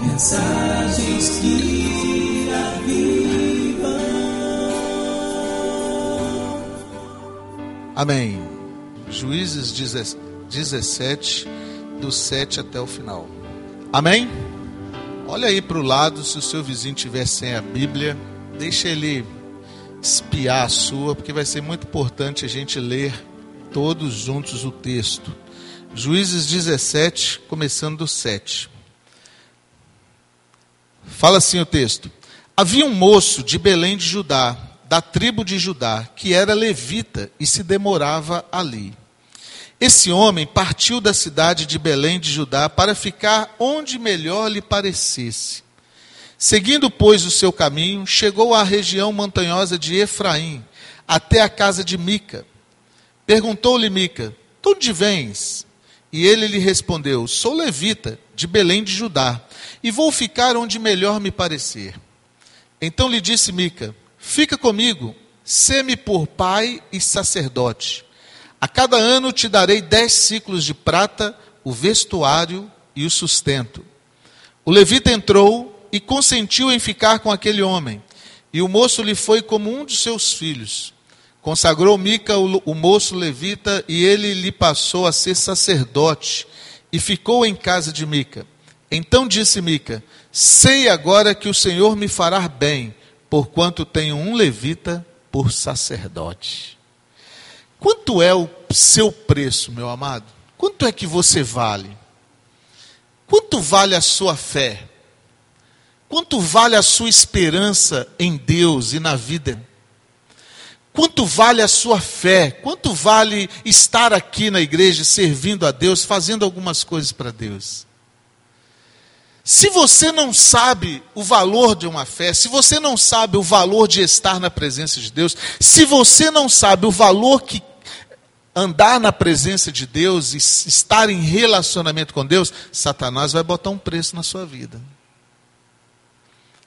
Mensagens que avivam. Amém. Juízes 17, do 7 até o final. Amém? Olha aí para o lado, se o seu vizinho tiver sem a Bíblia, deixa ele espiar a sua, porque vai ser muito importante a gente ler todos juntos o texto. Juízes 17, começando do 7. Fala assim o texto: Havia um moço de Belém de Judá, da tribo de Judá, que era levita e se demorava ali. Esse homem partiu da cidade de Belém de Judá para ficar onde melhor lhe parecesse. Seguindo, pois, o seu caminho, chegou à região montanhosa de Efraim, até a casa de Mica. Perguntou-lhe Mica: De onde vens? E ele lhe respondeu: Sou levita, de Belém de Judá, e vou ficar onde melhor me parecer. Então lhe disse Mica: Fica comigo, sê-me por pai e sacerdote. A cada ano te darei dez ciclos de prata, o vestuário e o sustento. O levita entrou e consentiu em ficar com aquele homem, e o moço lhe foi como um de seus filhos. Consagrou Mica o, o moço levita, e ele lhe passou a ser sacerdote, e ficou em casa de Mica. Então disse Mica: Sei agora que o Senhor me fará bem, porquanto tenho um levita por sacerdote. Quanto é o seu preço, meu amado? Quanto é que você vale? Quanto vale a sua fé? Quanto vale a sua esperança em Deus e na vida? Quanto vale a sua fé? Quanto vale estar aqui na igreja servindo a Deus, fazendo algumas coisas para Deus? Se você não sabe o valor de uma fé, se você não sabe o valor de estar na presença de Deus, se você não sabe o valor que andar na presença de Deus e estar em relacionamento com Deus, Satanás vai botar um preço na sua vida.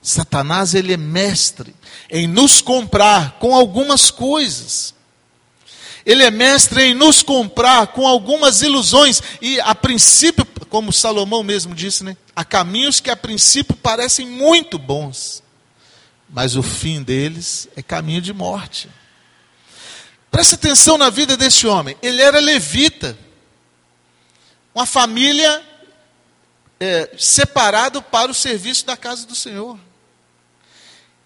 Satanás ele é mestre em nos comprar com algumas coisas. Ele é mestre em nos comprar com algumas ilusões e a princípio, como Salomão mesmo disse, né? Há caminhos que a princípio parecem muito bons, mas o fim deles é caminho de morte. Preste atenção na vida desse homem. Ele era levita, uma família é, separado para o serviço da casa do Senhor.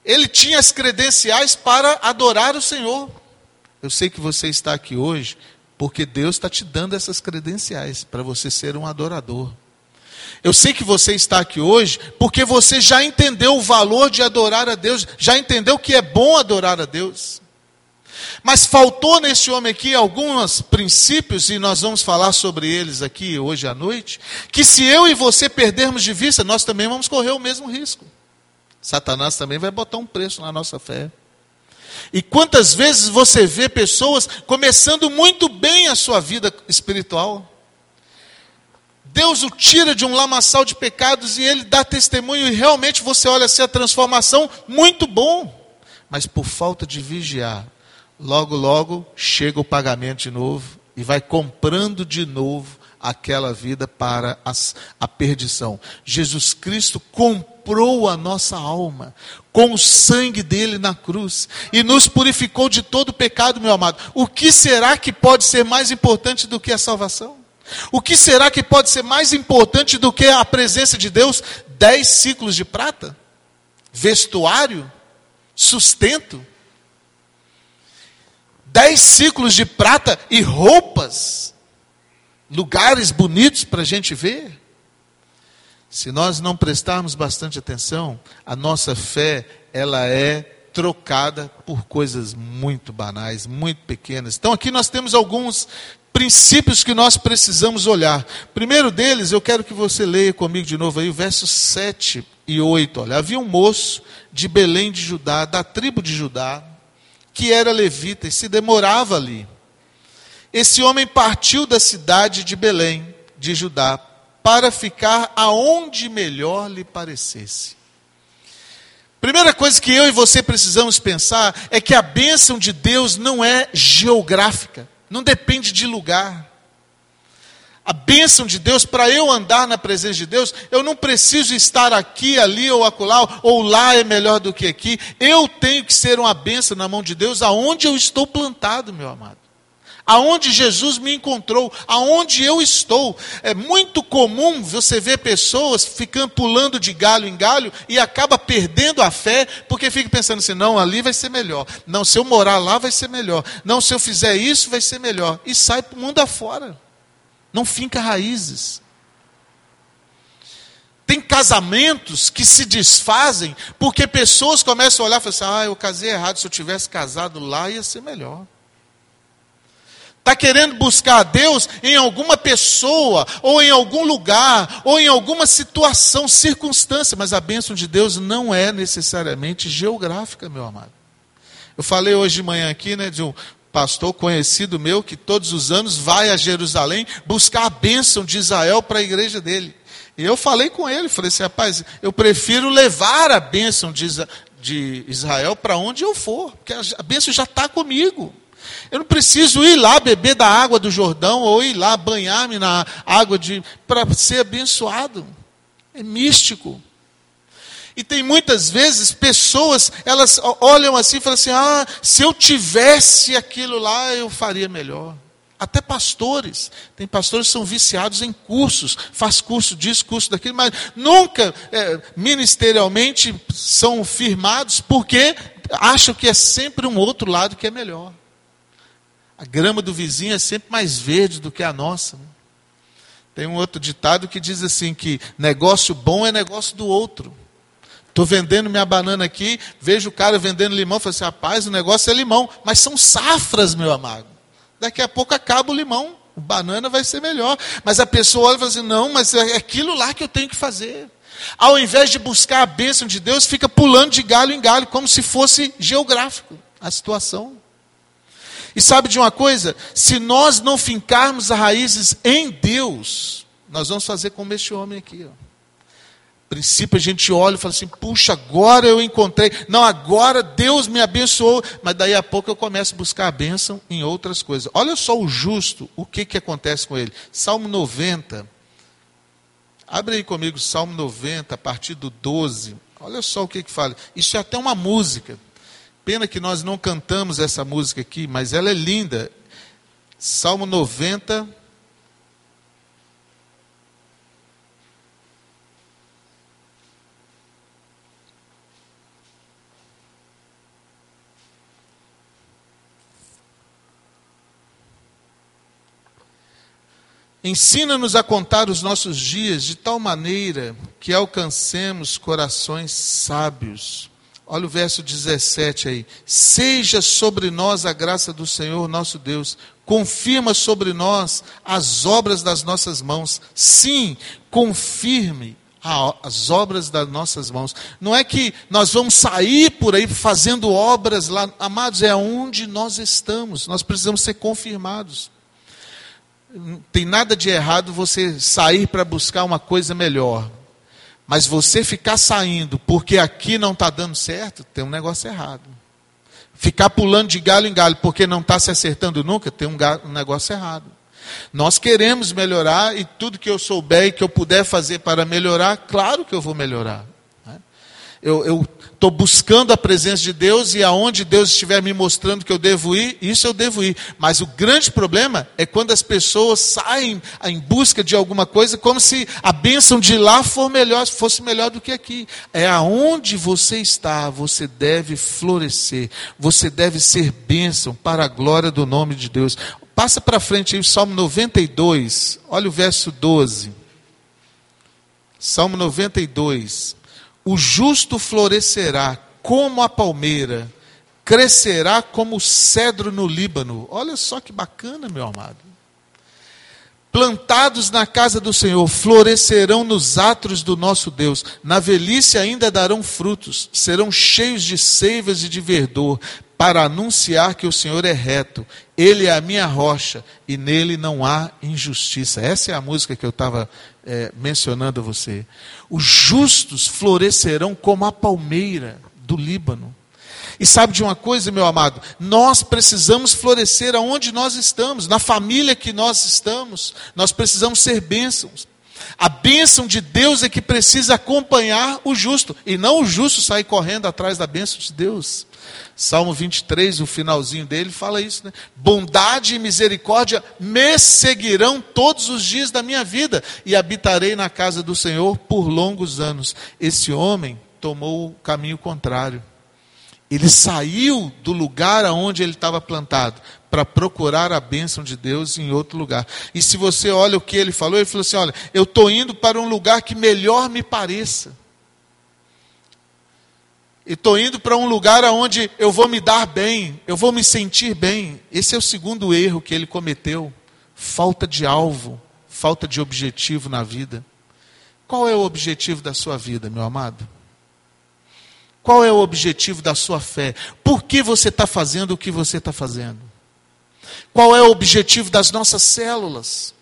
Ele tinha as credenciais para adorar o Senhor. Eu sei que você está aqui hoje porque Deus está te dando essas credenciais para você ser um adorador. Eu sei que você está aqui hoje porque você já entendeu o valor de adorar a Deus, já entendeu que é bom adorar a Deus. Mas faltou nesse homem aqui alguns princípios, e nós vamos falar sobre eles aqui hoje à noite, que se eu e você perdermos de vista, nós também vamos correr o mesmo risco. Satanás também vai botar um preço na nossa fé. E quantas vezes você vê pessoas começando muito bem a sua vida espiritual? Deus o tira de um lamaçal de pecados e ele dá testemunho e realmente você olha assim a transformação, muito bom. Mas por falta de vigiar, logo logo chega o pagamento de novo e vai comprando de novo aquela vida para as, a perdição. Jesus Cristo comprou a nossa alma com o sangue dele na cruz e nos purificou de todo pecado, meu amado. O que será que pode ser mais importante do que a salvação? O que será que pode ser mais importante do que a presença de Deus? Dez ciclos de prata? Vestuário? Sustento? Dez ciclos de prata e roupas? lugares bonitos para a gente ver. Se nós não prestarmos bastante atenção, a nossa fé ela é trocada por coisas muito banais, muito pequenas. Então aqui nós temos alguns princípios que nós precisamos olhar. Primeiro deles, eu quero que você leia comigo de novo aí o verso 7 e 8. Olha, havia um moço de Belém de Judá, da tribo de Judá, que era levita e se demorava ali. Esse homem partiu da cidade de Belém, de Judá, para ficar aonde melhor lhe parecesse. Primeira coisa que eu e você precisamos pensar é que a bênção de Deus não é geográfica, não depende de lugar. a bênção de Deus, para eu andar na presença de Deus, eu não preciso estar aqui, ali ou acolá, ou lá é melhor do que aqui. Eu tenho que ser uma bênção na mão de Deus, aonde eu estou plantado, meu amado aonde Jesus me encontrou, aonde eu estou. É muito comum você ver pessoas ficando pulando de galho em galho e acaba perdendo a fé, porque fica pensando assim: não, ali vai ser melhor. Não, se eu morar lá vai ser melhor. Não, se eu fizer isso vai ser melhor. E sai para o mundo afora. Não finca raízes. Tem casamentos que se desfazem porque pessoas começam a olhar e falar assim: ah, eu casei errado, se eu tivesse casado lá ia ser melhor. Está querendo buscar a Deus em alguma pessoa, ou em algum lugar, ou em alguma situação, circunstância, mas a bênção de Deus não é necessariamente geográfica, meu amado. Eu falei hoje de manhã aqui, né, de um pastor conhecido meu que todos os anos vai a Jerusalém buscar a bênção de Israel para a igreja dele. E eu falei com ele, falei assim, rapaz, eu prefiro levar a bênção de Israel para onde eu for, porque a bênção já está comigo. Eu não preciso ir lá beber da água do Jordão ou ir lá banhar-me na água de para ser abençoado. É místico. E tem muitas vezes pessoas, elas olham assim e falam assim: "Ah, se eu tivesse aquilo lá, eu faria melhor". Até pastores, tem pastores que são viciados em cursos, faz curso disso, curso daquilo, mas nunca é, ministerialmente são firmados porque acham que é sempre um outro lado que é melhor. A grama do vizinho é sempre mais verde do que a nossa. Né? Tem um outro ditado que diz assim que negócio bom é negócio do outro. Estou vendendo minha banana aqui, vejo o cara vendendo limão, falo assim, rapaz, o negócio é limão, mas são safras, meu amado. Daqui a pouco acaba o limão, o banana vai ser melhor. Mas a pessoa olha e fala assim, não, mas é aquilo lá que eu tenho que fazer. Ao invés de buscar a bênção de Deus, fica pulando de galho em galho, como se fosse geográfico a situação. E sabe de uma coisa? Se nós não fincarmos as raízes em Deus, nós vamos fazer como este homem aqui. Ó. princípio a gente olha e fala assim: puxa, agora eu encontrei. Não, agora Deus me abençoou. Mas daí a pouco eu começo a buscar a bênção em outras coisas. Olha só o justo, o que, que acontece com ele. Salmo 90. Abre aí comigo Salmo 90, a partir do 12. Olha só o que, que fala. Isso é até uma música. Pena que nós não cantamos essa música aqui, mas ela é linda. Salmo 90. Ensina-nos a contar os nossos dias de tal maneira que alcancemos corações sábios. Olha o verso 17 aí. Seja sobre nós a graça do Senhor nosso Deus. Confirma sobre nós as obras das nossas mãos. Sim, confirme as obras das nossas mãos. Não é que nós vamos sair por aí fazendo obras lá, amados, é onde nós estamos. Nós precisamos ser confirmados. Não tem nada de errado você sair para buscar uma coisa melhor. Mas você ficar saindo porque aqui não está dando certo, tem um negócio errado. Ficar pulando de galho em galho porque não está se acertando nunca, tem um, um negócio errado. Nós queremos melhorar e tudo que eu souber e que eu puder fazer para melhorar, claro que eu vou melhorar. Né? Eu, eu estou buscando a presença de Deus e aonde Deus estiver me mostrando que eu devo ir, isso eu devo ir. Mas o grande problema é quando as pessoas saem em busca de alguma coisa como se a bênção de lá for melhor, fosse melhor do que aqui. É aonde você está, você deve florescer, você deve ser bênção para a glória do nome de Deus. Passa para frente aí o Salmo 92, olha o verso 12. Salmo 92. O justo florescerá como a palmeira, crescerá como o cedro no Líbano. Olha só que bacana, meu amado. Plantados na casa do Senhor, florescerão nos átrios do nosso Deus. Na velhice ainda darão frutos, serão cheios de seivas e de verdor, para anunciar que o Senhor é reto. Ele é a minha rocha e nele não há injustiça. Essa é a música que eu estava é, mencionando a você. Os justos florescerão como a palmeira do Líbano. E sabe de uma coisa, meu amado? Nós precisamos florescer aonde nós estamos, na família que nós estamos. Nós precisamos ser bênçãos. A bênção de Deus é que precisa acompanhar o justo, e não o justo sair correndo atrás da bênção de Deus. Salmo 23, o finalzinho dele, fala isso, né? Bondade e misericórdia me seguirão todos os dias da minha vida, e habitarei na casa do Senhor por longos anos. Esse homem tomou o caminho contrário. Ele saiu do lugar aonde ele estava plantado para procurar a bênção de Deus em outro lugar. E se você olha o que ele falou, ele falou assim: Olha, eu estou indo para um lugar que melhor me pareça. E estou indo para um lugar onde eu vou me dar bem, eu vou me sentir bem. Esse é o segundo erro que ele cometeu: falta de alvo, falta de objetivo na vida. Qual é o objetivo da sua vida, meu amado? Qual é o objetivo da sua fé? Por que você está fazendo o que você está fazendo? Qual é o objetivo das nossas células?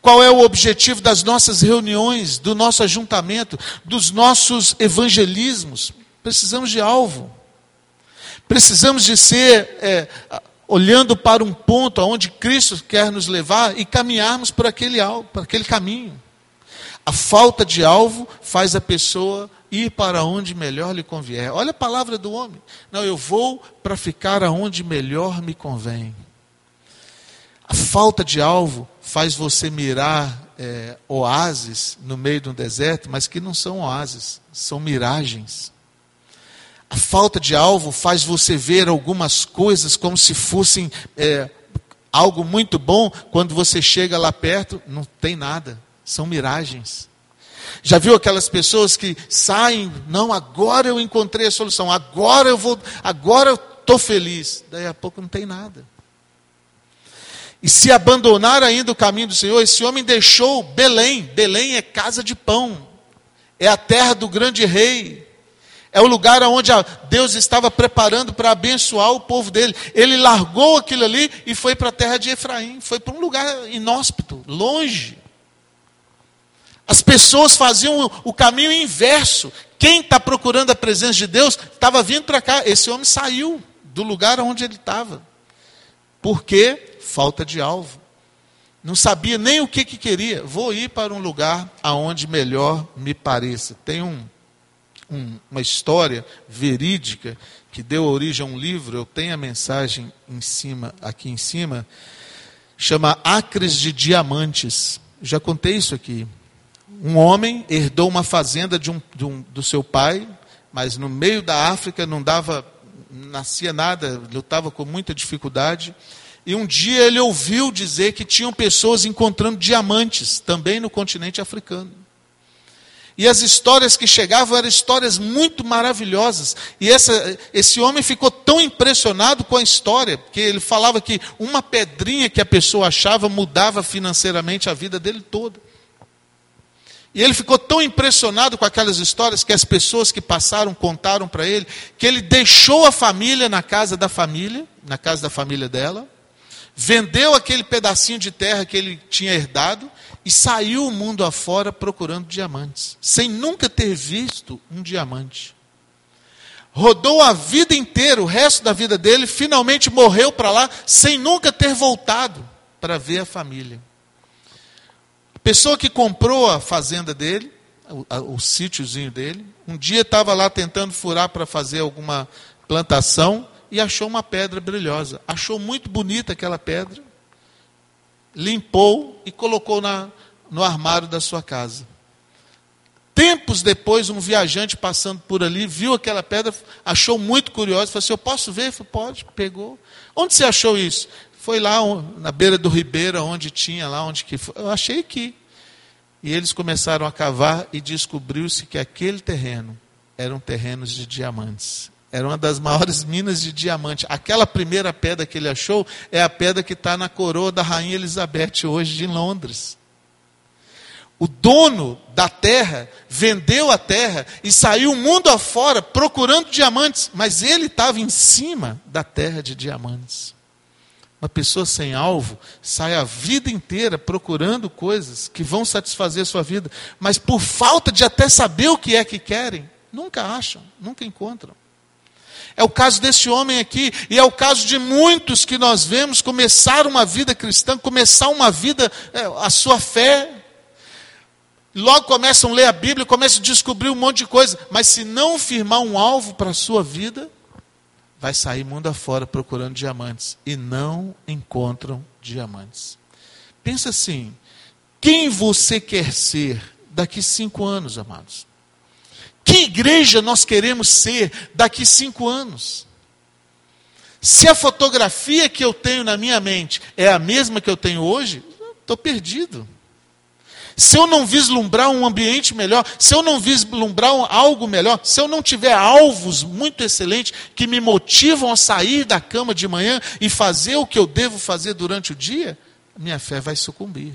Qual é o objetivo das nossas reuniões, do nosso ajuntamento, dos nossos evangelismos? Precisamos de alvo. Precisamos de ser é, olhando para um ponto aonde Cristo quer nos levar e caminharmos por aquele, por aquele caminho. A falta de alvo faz a pessoa ir para onde melhor lhe convier. Olha a palavra do homem. Não, eu vou para ficar aonde melhor me convém. A falta de alvo faz você mirar é, oásis no meio de um deserto, mas que não são oásis, são miragens. A falta de alvo faz você ver algumas coisas como se fossem é, algo muito bom, quando você chega lá perto, não tem nada, são miragens. Já viu aquelas pessoas que saem, não, agora eu encontrei a solução, agora eu vou, agora eu estou feliz. Daí a pouco não tem nada. E se abandonar ainda o caminho do Senhor, esse homem deixou Belém. Belém é casa de pão, é a terra do grande rei, é o lugar onde Deus estava preparando para abençoar o povo dele. Ele largou aquilo ali e foi para a terra de Efraim, foi para um lugar inóspito, longe. As pessoas faziam o caminho inverso. Quem está procurando a presença de Deus estava vindo para cá. Esse homem saiu do lugar onde ele estava. Por quê? Falta de alvo. Não sabia nem o que, que queria. Vou ir para um lugar aonde melhor me pareça. Tem um, um, uma história verídica que deu origem a um livro. Eu tenho a mensagem em cima, aqui em cima. Chama Acres de Diamantes. Já contei isso aqui. Um homem herdou uma fazenda de um, de um, do seu pai, mas no meio da África não dava, nascia nada, lutava com muita dificuldade. E um dia ele ouviu dizer que tinham pessoas encontrando diamantes, também no continente africano. E as histórias que chegavam eram histórias muito maravilhosas. E essa, esse homem ficou tão impressionado com a história, que ele falava que uma pedrinha que a pessoa achava mudava financeiramente a vida dele toda. E ele ficou tão impressionado com aquelas histórias que as pessoas que passaram contaram para ele, que ele deixou a família na casa da família, na casa da família dela, vendeu aquele pedacinho de terra que ele tinha herdado e saiu o mundo afora procurando diamantes, sem nunca ter visto um diamante. Rodou a vida inteira, o resto da vida dele, finalmente morreu para lá, sem nunca ter voltado para ver a família pessoa que comprou a fazenda dele, o, o sítiozinho dele, um dia estava lá tentando furar para fazer alguma plantação e achou uma pedra brilhosa. Achou muito bonita aquela pedra, limpou e colocou na, no armário da sua casa. Tempos depois, um viajante passando por ali, viu aquela pedra, achou muito curioso, falou assim, eu posso ver? Falei, pode, pegou. Onde você achou isso? Foi lá na beira do ribeiro, onde tinha lá, onde que foi. Eu achei aqui. E eles começaram a cavar e descobriu-se que aquele terreno eram terrenos de diamantes. Era uma das maiores minas de diamante. Aquela primeira pedra que ele achou é a pedra que está na coroa da Rainha Elizabeth, hoje de Londres. O dono da terra vendeu a terra e saiu o mundo afora procurando diamantes, mas ele estava em cima da terra de diamantes. Uma pessoa sem alvo sai a vida inteira procurando coisas que vão satisfazer a sua vida, mas por falta de até saber o que é que querem, nunca acham, nunca encontram. É o caso desse homem aqui, e é o caso de muitos que nós vemos começar uma vida cristã, começar uma vida, é, a sua fé. Logo começam a ler a Bíblia, começam a descobrir um monte de coisa, mas se não firmar um alvo para a sua vida, vai sair mundo afora procurando diamantes e não encontram diamantes. Pensa assim: quem você quer ser daqui cinco anos, amados? Que igreja nós queremos ser daqui cinco anos? Se a fotografia que eu tenho na minha mente é a mesma que eu tenho hoje, estou perdido. Se eu não vislumbrar um ambiente melhor, se eu não vislumbrar algo melhor, se eu não tiver alvos muito excelentes que me motivam a sair da cama de manhã e fazer o que eu devo fazer durante o dia, minha fé vai sucumbir.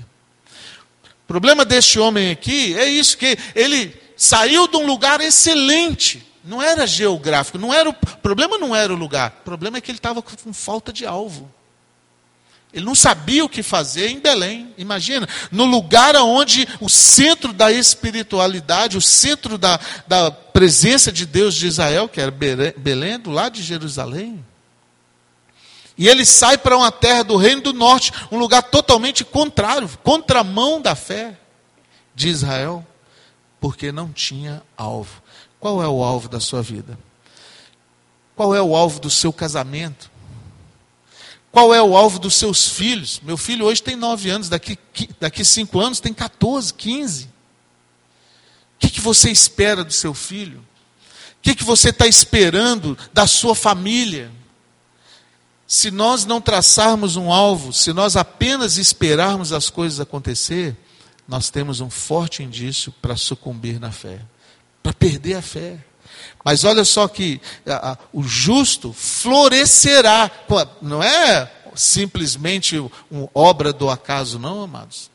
O problema deste homem aqui é isso que ele saiu de um lugar excelente. Não era geográfico, não era o problema não era o lugar. O problema é que ele estava com falta de alvo. Ele não sabia o que fazer em Belém. Imagina, no lugar onde o centro da espiritualidade, o centro da, da presença de Deus de Israel, que era Belém, do lado de Jerusalém. E ele sai para uma terra do reino do norte, um lugar totalmente contrário, contramão da fé de Israel porque não tinha alvo. Qual é o alvo da sua vida? Qual é o alvo do seu casamento? Qual é o alvo dos seus filhos? Meu filho hoje tem nove anos, daqui, daqui cinco anos tem 14, 15. O que, que você espera do seu filho? O que, que você está esperando da sua família? Se nós não traçarmos um alvo, se nós apenas esperarmos as coisas acontecer, nós temos um forte indício para sucumbir na fé, para perder a fé. Mas olha só que a, a, o justo florescerá, não é simplesmente uma obra do acaso, não, amados.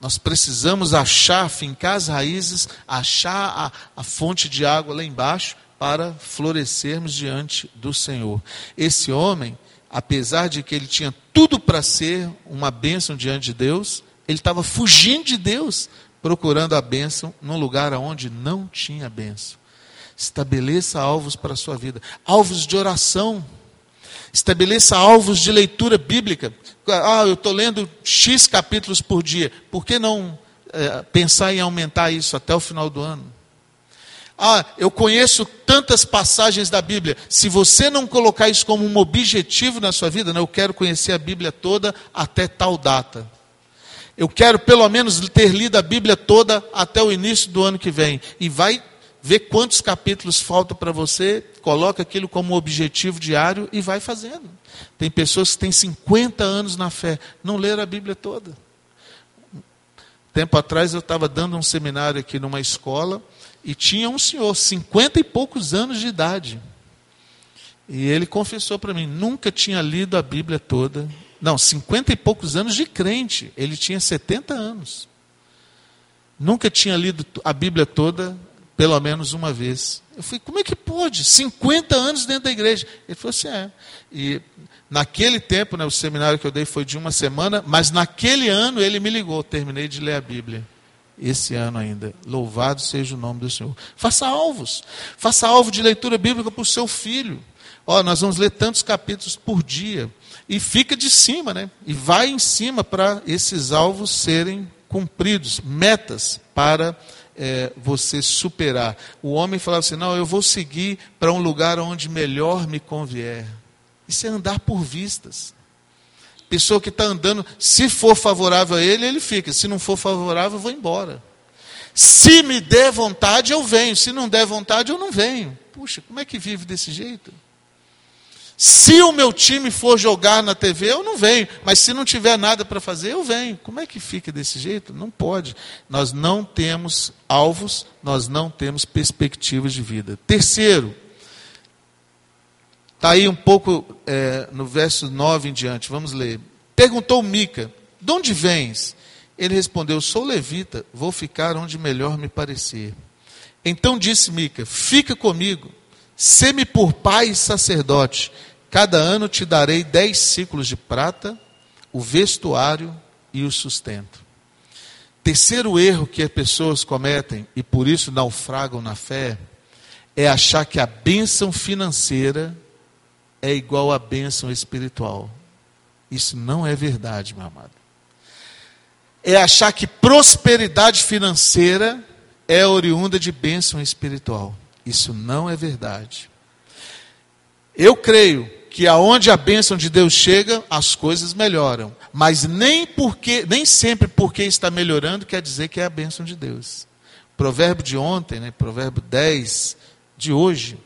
Nós precisamos achar, fincar as raízes, achar a, a fonte de água lá embaixo para florescermos diante do Senhor. Esse homem, apesar de que ele tinha tudo para ser uma bênção diante de Deus, ele estava fugindo de Deus, procurando a bênção num lugar onde não tinha bênção. Estabeleça alvos para a sua vida, alvos de oração. Estabeleça alvos de leitura bíblica. Ah, eu estou lendo X capítulos por dia. Por que não é, pensar em aumentar isso até o final do ano? Ah, eu conheço tantas passagens da Bíblia. Se você não colocar isso como um objetivo na sua vida, né, eu quero conhecer a Bíblia toda até tal data. Eu quero pelo menos ter lido a Bíblia toda até o início do ano que vem. E vai ver quantos capítulos faltam para você, coloca aquilo como objetivo diário e vai fazendo. Tem pessoas que têm 50 anos na fé, não leram a Bíblia toda. Tempo atrás eu estava dando um seminário aqui numa escola e tinha um senhor, 50 e poucos anos de idade. E ele confessou para mim, nunca tinha lido a Bíblia toda, não, cinquenta e poucos anos de crente. Ele tinha 70 anos. Nunca tinha lido a Bíblia toda, pelo menos uma vez. Eu falei, como é que pode? 50 anos dentro da igreja. Ele falou assim: é. E naquele tempo, né, o seminário que eu dei foi de uma semana, mas naquele ano ele me ligou, terminei de ler a Bíblia. Esse ano ainda. Louvado seja o nome do Senhor. Faça alvos. Faça alvo de leitura bíblica para o seu filho. Ó, nós vamos ler tantos capítulos por dia e fica de cima, né? E vai em cima para esses alvos serem cumpridos, metas para é, você superar. O homem falava assim: não, eu vou seguir para um lugar onde melhor me convier. Isso é andar por vistas. Pessoa que está andando, se for favorável a ele, ele fica. Se não for favorável, eu vou embora. Se me der vontade, eu venho. Se não der vontade, eu não venho. Puxa, como é que vive desse jeito? Se o meu time for jogar na TV, eu não venho. Mas se não tiver nada para fazer, eu venho. Como é que fica desse jeito? Não pode. Nós não temos alvos, nós não temos perspectivas de vida. Terceiro, está aí um pouco é, no verso 9 em diante, vamos ler. Perguntou Mica: De onde vens? Ele respondeu: Sou levita, vou ficar onde melhor me parecer. Então disse Mica: Fica comigo, sê-me por pai e sacerdote Cada ano te darei dez ciclos de prata, o vestuário e o sustento. Terceiro erro que as pessoas cometem, e por isso naufragam na fé, é achar que a bênção financeira é igual à bênção espiritual. Isso não é verdade, meu amado. É achar que prosperidade financeira é oriunda de bênção espiritual. Isso não é verdade. Eu creio que aonde a bênção de Deus chega, as coisas melhoram. Mas nem porque, nem sempre porque está melhorando quer dizer que é a bênção de Deus. Provérbio de ontem, né, provérbio 10 de hoje.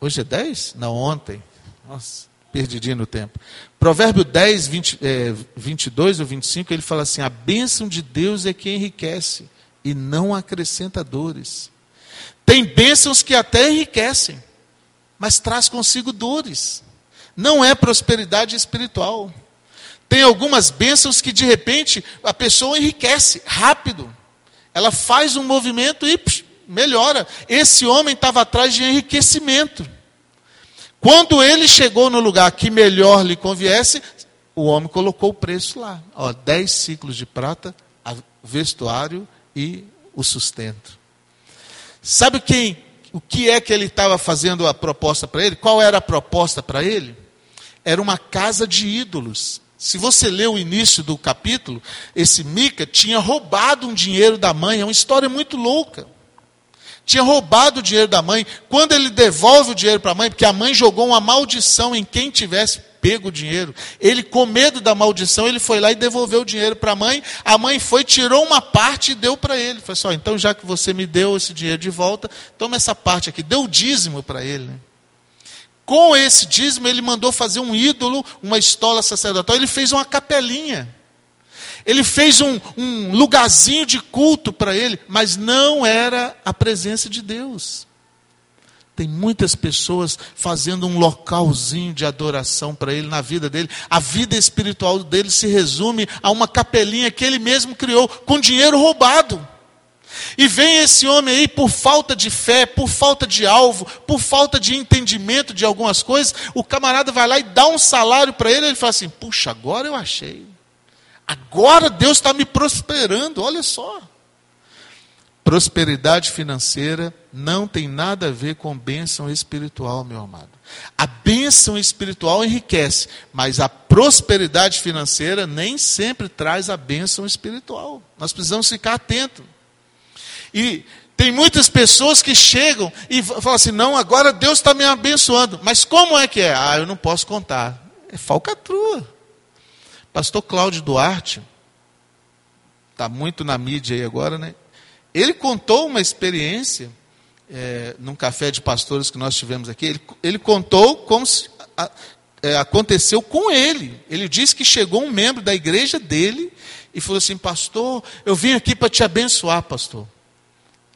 Hoje é 10? Não, ontem. Nossa, perdidinho no tempo. Provérbio 10, 20, é, 22 ou 25, ele fala assim: A bênção de Deus é que enriquece e não acrescenta dores. Tem bênçãos que até enriquecem, mas traz consigo dores. Não é prosperidade espiritual. Tem algumas bênçãos que de repente a pessoa enriquece rápido. Ela faz um movimento e psh, melhora. Esse homem estava atrás de enriquecimento. Quando ele chegou no lugar que melhor lhe conviesse, o homem colocou o preço lá. Ó, dez ciclos de prata, vestuário e o sustento. Sabe quem o que é que ele estava fazendo a proposta para ele? Qual era a proposta para ele? Era uma casa de ídolos. Se você ler o início do capítulo, esse Mica tinha roubado um dinheiro da mãe, é uma história muito louca. Tinha roubado o dinheiro da mãe. Quando ele devolve o dinheiro para a mãe, porque a mãe jogou uma maldição em quem tivesse pego o dinheiro. Ele, com medo da maldição, ele foi lá e devolveu o dinheiro para a mãe. A mãe foi, tirou uma parte e deu para ele. Falei assim: então já que você me deu esse dinheiro de volta, toma essa parte aqui. Deu o dízimo para ele. Né? Com esse dízimo, ele mandou fazer um ídolo, uma estola sacerdotal. Ele fez uma capelinha. Ele fez um, um lugarzinho de culto para ele, mas não era a presença de Deus. Tem muitas pessoas fazendo um localzinho de adoração para ele na vida dele. A vida espiritual dele se resume a uma capelinha que ele mesmo criou com dinheiro roubado. E vem esse homem aí por falta de fé, por falta de alvo, por falta de entendimento de algumas coisas, o camarada vai lá e dá um salário para ele, ele fala assim: puxa, agora eu achei. Agora Deus está me prosperando, olha só. Prosperidade financeira não tem nada a ver com bênção espiritual, meu amado. A bênção espiritual enriquece, mas a prosperidade financeira nem sempre traz a bênção espiritual. Nós precisamos ficar atentos. E tem muitas pessoas que chegam e falam assim: não, agora Deus está me abençoando. Mas como é que é? Ah, eu não posso contar. É falcatrua. Pastor Cláudio Duarte, está muito na mídia aí agora, né? Ele contou uma experiência é, num café de pastores que nós tivemos aqui. Ele, ele contou como se, a, é, aconteceu com ele. Ele disse que chegou um membro da igreja dele e falou assim: Pastor, eu vim aqui para te abençoar, pastor.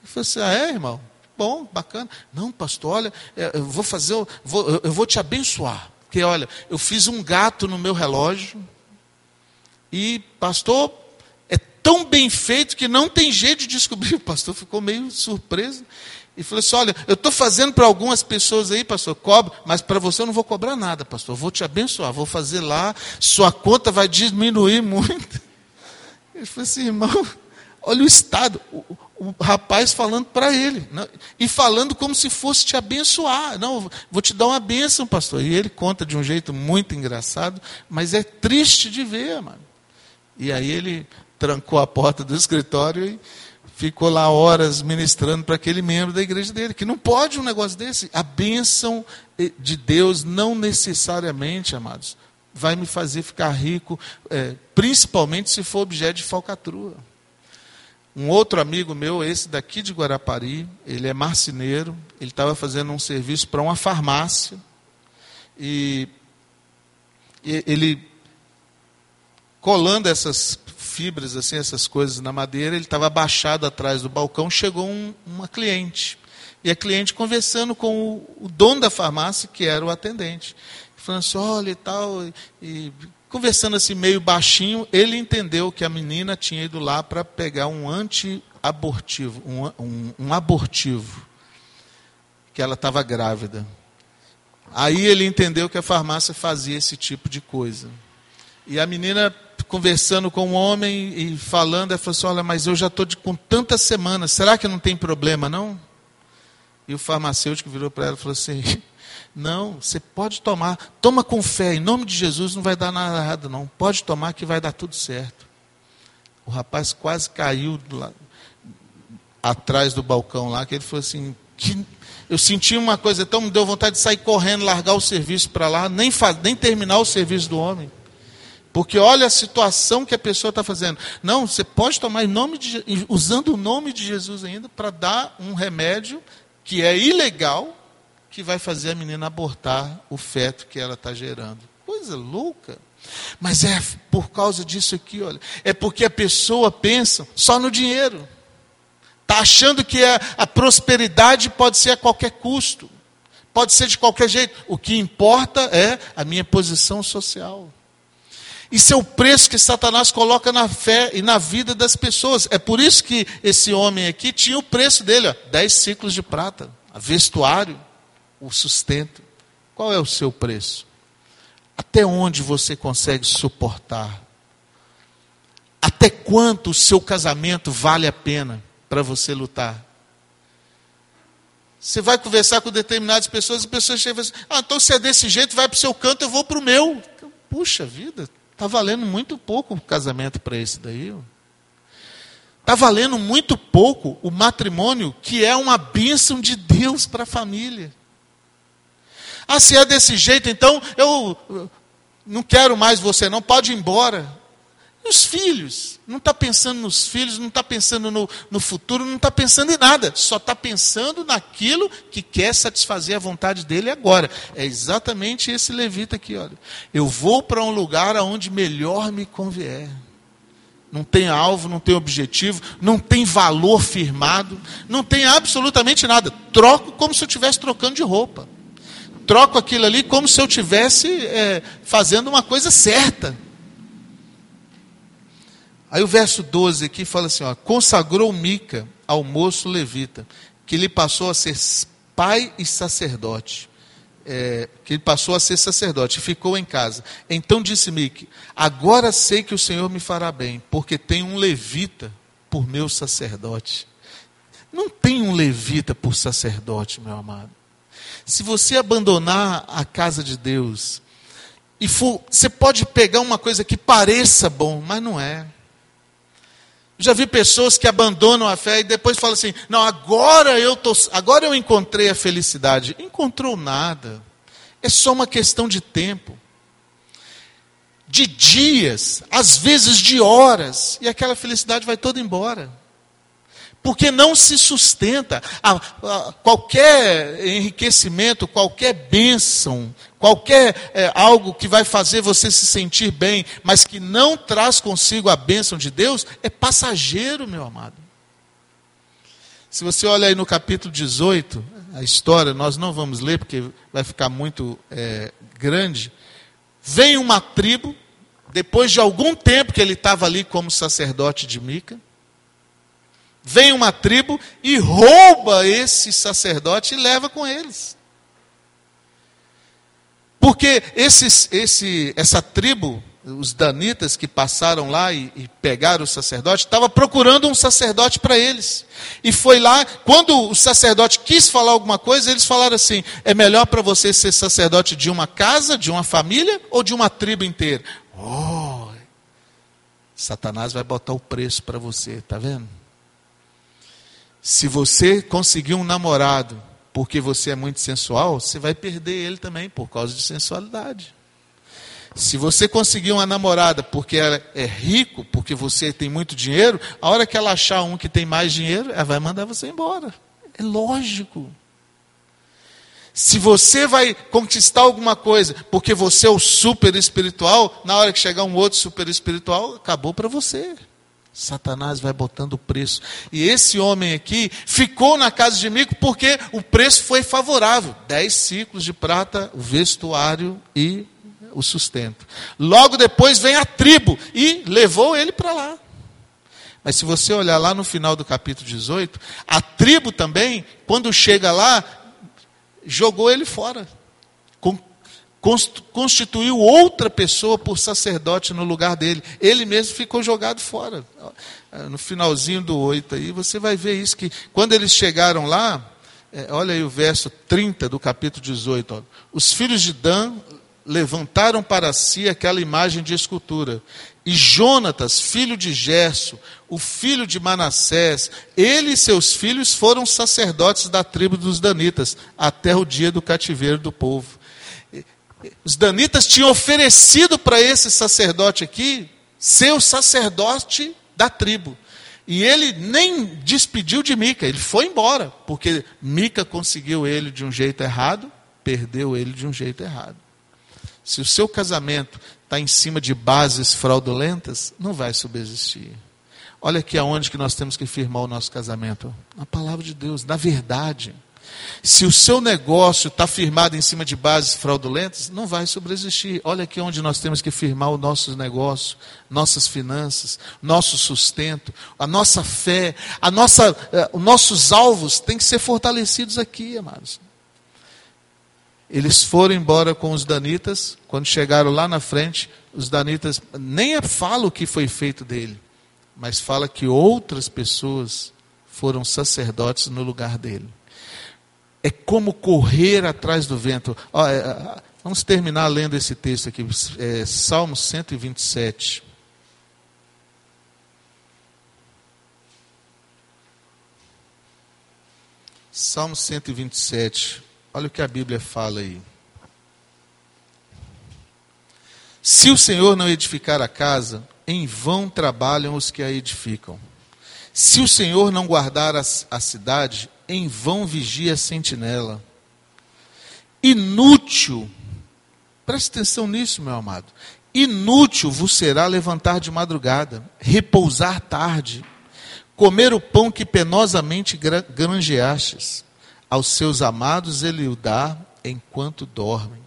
Ele falou assim: Ah, é, irmão? Bom, bacana. Não, pastor, olha, é, eu vou fazer, eu vou, eu vou te abençoar. Porque, olha, eu fiz um gato no meu relógio. E, pastor, tão bem feito que não tem jeito de descobrir. O pastor ficou meio surpreso. E falou assim: Olha, eu estou fazendo para algumas pessoas aí, pastor, cobro, mas para você eu não vou cobrar nada, pastor. Eu vou te abençoar, vou fazer lá, sua conta vai diminuir muito. Ele falou assim: irmão, olha o estado. O, o rapaz falando para ele, não, e falando como se fosse te abençoar. Não, vou te dar uma bênção, pastor. E ele conta de um jeito muito engraçado, mas é triste de ver, mano. E aí ele trancou a porta do escritório e ficou lá horas ministrando para aquele membro da igreja dele, que não pode um negócio desse. A bênção de Deus não necessariamente, amados, vai me fazer ficar rico, é, principalmente se for objeto de falcatrua. Um outro amigo meu, esse daqui de Guarapari, ele é marceneiro, ele estava fazendo um serviço para uma farmácia, e ele colando essas fibras, assim, essas coisas na madeira, ele estava abaixado atrás do balcão, chegou um, uma cliente. E a cliente conversando com o, o, dono da farmácia, que era o atendente. Falando assim, olha e tal, e, e conversando assim meio baixinho, ele entendeu que a menina tinha ido lá para pegar um anti-abortivo, um, um, um abortivo, que ela estava grávida. Aí ele entendeu que a farmácia fazia esse tipo de coisa. E a menina conversando com um homem e falando, ela falou assim: Olha, mas eu já estou com tantas semanas, será que não tem problema não? E o farmacêutico virou para ela e falou assim: Não, você pode tomar, toma com fé, em nome de Jesus não vai dar nada errado, não. Pode tomar que vai dar tudo certo. O rapaz quase caiu lá, atrás do balcão lá, que ele falou assim: que, Eu senti uma coisa tão, me deu vontade de sair correndo, largar o serviço para lá, nem, nem terminar o serviço do homem. Porque olha a situação que a pessoa está fazendo. Não, você pode tomar em nome de, usando o nome de Jesus ainda para dar um remédio que é ilegal, que vai fazer a menina abortar o feto que ela está gerando. Coisa louca. Mas é por causa disso aqui, olha. É porque a pessoa pensa só no dinheiro. Está achando que a, a prosperidade pode ser a qualquer custo. Pode ser de qualquer jeito. O que importa é a minha posição social. Isso é o preço que Satanás coloca na fé e na vida das pessoas. É por isso que esse homem aqui tinha o preço dele, ó, 10 ciclos de prata, vestuário, o sustento. Qual é o seu preço? Até onde você consegue suportar? Até quanto o seu casamento vale a pena para você lutar? Você vai conversar com determinadas pessoas e pessoas chegam assim, ah, então se é desse jeito, vai para o seu canto, eu vou para o meu. Puxa vida, Está valendo muito pouco o casamento para esse daí. Está valendo muito pouco o matrimônio, que é uma bênção de Deus para a família. Ah, se é desse jeito, então eu não quero mais você, não, pode ir embora. Os filhos? Não está pensando nos filhos, não está pensando no, no futuro, não está pensando em nada. Só está pensando naquilo que quer satisfazer a vontade dele agora. É exatamente esse levita aqui, olha. Eu vou para um lugar aonde melhor me convier. Não tem alvo, não tem objetivo, não tem valor firmado, não tem absolutamente nada. Troco como se eu estivesse trocando de roupa. Troco aquilo ali como se eu estivesse é, fazendo uma coisa certa. Aí o verso 12 aqui fala assim: ó, consagrou Mica ao moço levita, que lhe passou a ser pai e sacerdote. É, que ele passou a ser sacerdote e ficou em casa. Então disse Mique: Agora sei que o Senhor me fará bem, porque tem um levita por meu sacerdote. Não tem um levita por sacerdote, meu amado. Se você abandonar a casa de Deus, e for, você pode pegar uma coisa que pareça bom, mas não é. Já vi pessoas que abandonam a fé e depois falam assim: "Não, agora eu tô, agora eu encontrei a felicidade". Encontrou nada. É só uma questão de tempo. De dias, às vezes de horas, e aquela felicidade vai toda embora porque não se sustenta. A, a, qualquer enriquecimento, qualquer bênção, qualquer é, algo que vai fazer você se sentir bem, mas que não traz consigo a bênção de Deus, é passageiro, meu amado. Se você olha aí no capítulo 18, a história, nós não vamos ler porque vai ficar muito é, grande. Vem uma tribo, depois de algum tempo que ele estava ali como sacerdote de Mica Vem uma tribo e rouba esse sacerdote e leva com eles. Porque esses, esse, essa tribo, os danitas que passaram lá e, e pegaram o sacerdote, estava procurando um sacerdote para eles. E foi lá, quando o sacerdote quis falar alguma coisa, eles falaram assim: é melhor para você ser sacerdote de uma casa, de uma família ou de uma tribo inteira? Oh, Satanás vai botar o preço para você, tá vendo? Se você conseguir um namorado porque você é muito sensual, você vai perder ele também por causa de sensualidade. Se você conseguir uma namorada porque ela é rico, porque você tem muito dinheiro, a hora que ela achar um que tem mais dinheiro, ela vai mandar você embora. É lógico. Se você vai conquistar alguma coisa porque você é o super espiritual, na hora que chegar um outro super espiritual, acabou para você. Satanás vai botando o preço. E esse homem aqui ficou na casa de Mico porque o preço foi favorável. Dez ciclos de prata, o vestuário e o sustento. Logo depois vem a tribo e levou ele para lá. Mas se você olhar lá no final do capítulo 18, a tribo também, quando chega lá, jogou ele fora constituiu outra pessoa por sacerdote no lugar dele. Ele mesmo ficou jogado fora. No finalzinho do 8 aí, você vai ver isso que quando eles chegaram lá, É, olha aí o verso 30 do capítulo 18. Ó. Os filhos de Dan levantaram para si aquela imagem de escultura. E Jonatas, filho de Gerso, o filho de Manassés, ele e seus filhos foram sacerdotes da tribo dos Danitas, até o dia do cativeiro do povo. Os Danitas tinham oferecido para esse sacerdote aqui ser o sacerdote da tribo. E ele nem despediu de Mica, ele foi embora, porque Mica conseguiu ele de um jeito errado, perdeu ele de um jeito errado. Se o seu casamento está em cima de bases fraudulentas, não vai subsistir. Olha aqui aonde que nós temos que firmar o nosso casamento. Na palavra de Deus, na verdade. Se o seu negócio está firmado em cima de bases fraudulentas, não vai subsistir. Olha aqui onde nós temos que firmar o nosso negócio, nossas finanças, nosso sustento, a nossa fé, a nossa, uh, os nossos alvos têm que ser fortalecidos aqui, amados. Eles foram embora com os danitas, quando chegaram lá na frente, os danitas nem falam o que foi feito dele, mas fala que outras pessoas foram sacerdotes no lugar dele. É como correr atrás do vento. Ó, é, vamos terminar lendo esse texto aqui, é, Salmo 127. Salmo 127. Olha o que a Bíblia fala aí. Se o Senhor não edificar a casa, em vão trabalham os que a edificam. Se o Senhor não guardar a, a cidade, em vão vigia a sentinela. Inútil, preste atenção nisso, meu amado. Inútil vos será levantar de madrugada, repousar tarde, comer o pão que penosamente granjeastes aos seus amados ele o dá enquanto dormem.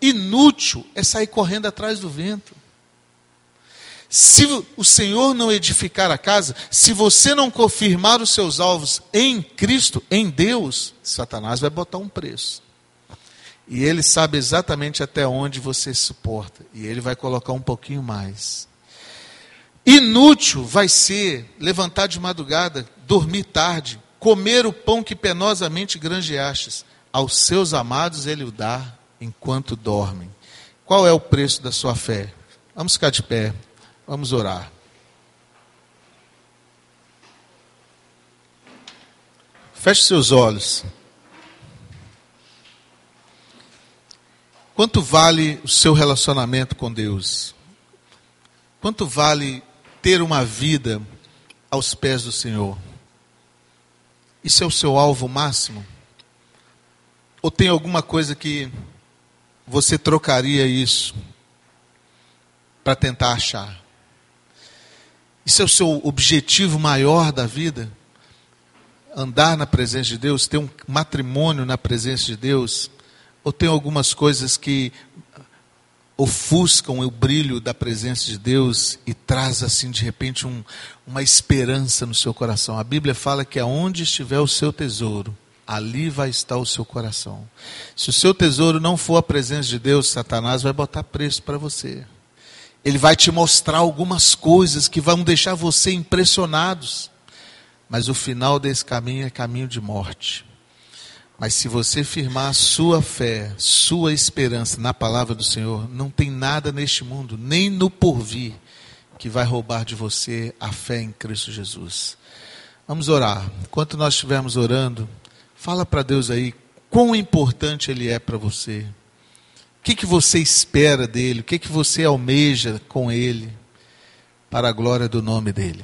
Inútil é sair correndo atrás do vento. Se o Senhor não edificar a casa, se você não confirmar os seus alvos em Cristo, em Deus, Satanás vai botar um preço. E ele sabe exatamente até onde você suporta. E ele vai colocar um pouquinho mais. Inútil vai ser levantar de madrugada, dormir tarde, comer o pão que penosamente granjeastes, aos seus amados ele o dá enquanto dormem. Qual é o preço da sua fé? Vamos ficar de pé, vamos orar. Feche seus olhos. Quanto vale o seu relacionamento com Deus? Quanto vale ter uma vida aos pés do Senhor? Isso é o seu alvo máximo? Ou tem alguma coisa que você trocaria isso para tentar achar? Isso é o seu objetivo maior da vida? Andar na presença de Deus, ter um matrimônio na presença de Deus? Ou tem algumas coisas que ofuscam o brilho da presença de Deus e traz assim de repente um, uma esperança no seu coração. A Bíblia fala que aonde estiver o seu tesouro, ali vai estar o seu coração. Se o seu tesouro não for a presença de Deus, Satanás vai botar preço para você. Ele vai te mostrar algumas coisas que vão deixar você impressionados. Mas o final desse caminho é caminho de morte. Mas se você firmar sua fé, sua esperança na palavra do Senhor, não tem nada neste mundo, nem no porvir, que vai roubar de você a fé em Cristo Jesus. Vamos orar. Enquanto nós estivermos orando, fala para Deus aí quão importante Ele é para você. Que, que você espera dele? O que, que você almeja com Ele? Para a glória do nome dEle.